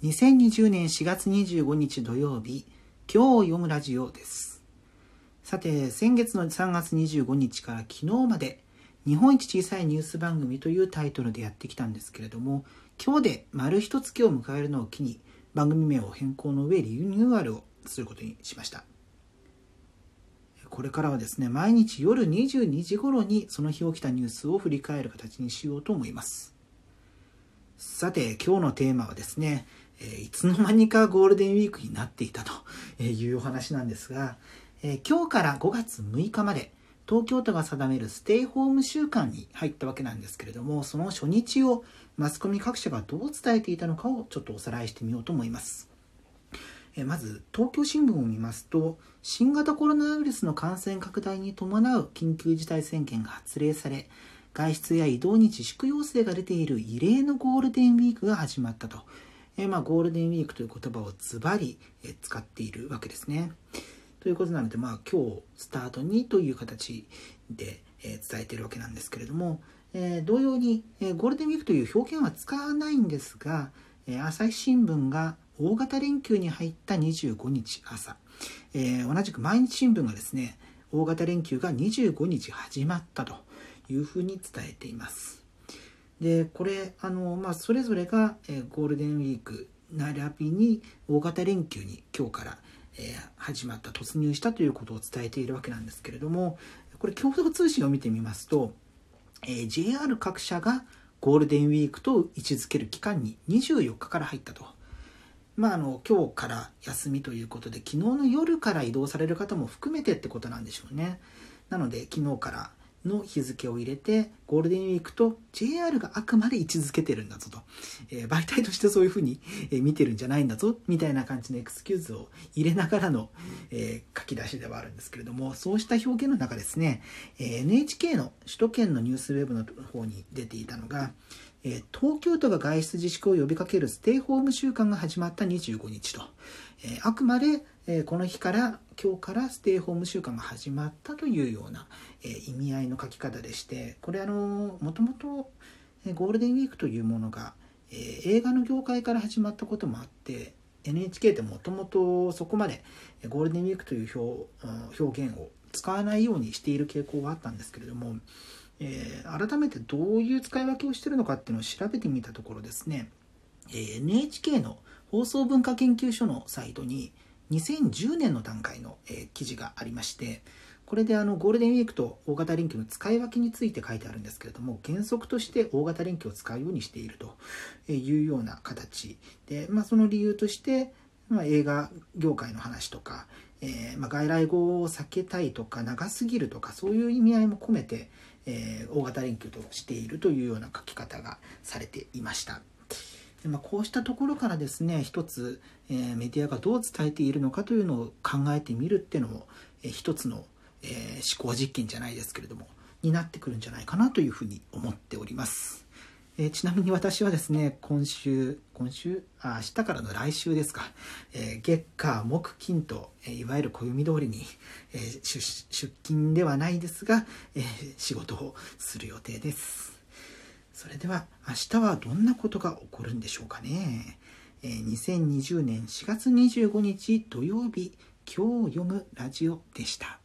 2020年4月25日土曜日今日を読むラジオです。さて先月の3月25日から昨日まで日本一小さいニュース番組というタイトルでやってきたんですけれども今日で丸一月を迎えるのを機に番組名を変更の上リニューアルをすることにしました。これからはですね毎日夜22時頃にその日起きたニュースを振り返る形にしようと思います。さて今日のテーマはですねえー、いつの間にかゴールデンウィークになっていたというお話なんですが、えー、今日から5月6日まで東京都が定めるステイホーム週間に入ったわけなんですけれどもその初日をマスコミ各社がどう伝えていたのかをちょっとおさらいしてみようと思います。えまず東京新聞を見ますと新型コロナウイルスの感染拡大に伴う緊急事態宣言が発令され外出や移動に自粛要請が出ている異例のゴールデンウィークが始まったとえまあ、ゴールデンウィークという言葉をズバリ、使っているわけですね。ということなので、まあ、今日スタートにという形で、え伝えているわけなんですけれども、えー、同様に、えゴールデンウィークという表現は使わないんですが、え朝日新聞が大型連休に入った25日朝、えー、同じく毎日新聞がですね大型連休が25日始まったというふうに伝えています。でこれあの、まあ、それぞれが、えゴールデンウィーク並びに大型連休に今日から、え始まった突入したということを伝えているわけなんですけれどもこれ共同通信を見てみますと、え JR 各社がゴールデンウィークと位置づける期間に24日から入ったと。まあ、あの今日から休みということで昨日の夜から移動される方も含めてってことなんでしょうね。なので昨日からの日付を入れてゴールデンウィークと JR があくまで位置づけてるんだぞと、えー、媒体としてそういうふうに、え見てるんじゃないんだぞみたいな感じのエクスキューズを入れながらの、えー、書き出しではあるんですけれどもそうした表現の中ですね、え NHK の首都圏のニュースウェブの方に出ていたのが東京都が外出自粛を呼びかけるステイホーム週間が始まった25日と、あくまで、この日から今日からステイホーム週間が始まったというような、意味合いの書き方でしてこれあのもともとゴールデンウィークというものが、映画の業界から始まったこともあって NHK ってもともとそこまでゴールデンウィークという表表現を使わないようにしている傾向はあったんですけれどもえー、改めてどういう使い分けをしてるのかっていうのを調べてみたところですね、えー、NHK の放送文化研究所のサイトに2010年の段階の、えー、記事がありましてこれであのゴールデンウィークと大型連休の使い分けについて書いてあるんですけれども原則として大型連休を使うようにしているというような形で、まあ、その理由として、まあ、映画業界の話とか、えー、まあ、外来語を避けたいとか長すぎるとかそういう意味合いも込めて、えー、大型連休としているというような書き方がされていました。でまあ、こうしたところからですね一つ、えー、メディアがどう伝えているのかというのを考えてみるっていうのも、えー、一つの、え、思考実験じゃないですけれどもになってくるんじゃないかなというふうに思っております。えちなみに私はですね、今週、今週、あ明日からの来週ですか、えー、月火木金と、えいわゆる暦通りに、え、出勤ではないですが、え仕事をする予定です。それでは明日はどんなことが起こるんでしょうかね。え2020年4月25日土曜日、今日読むラジオでした。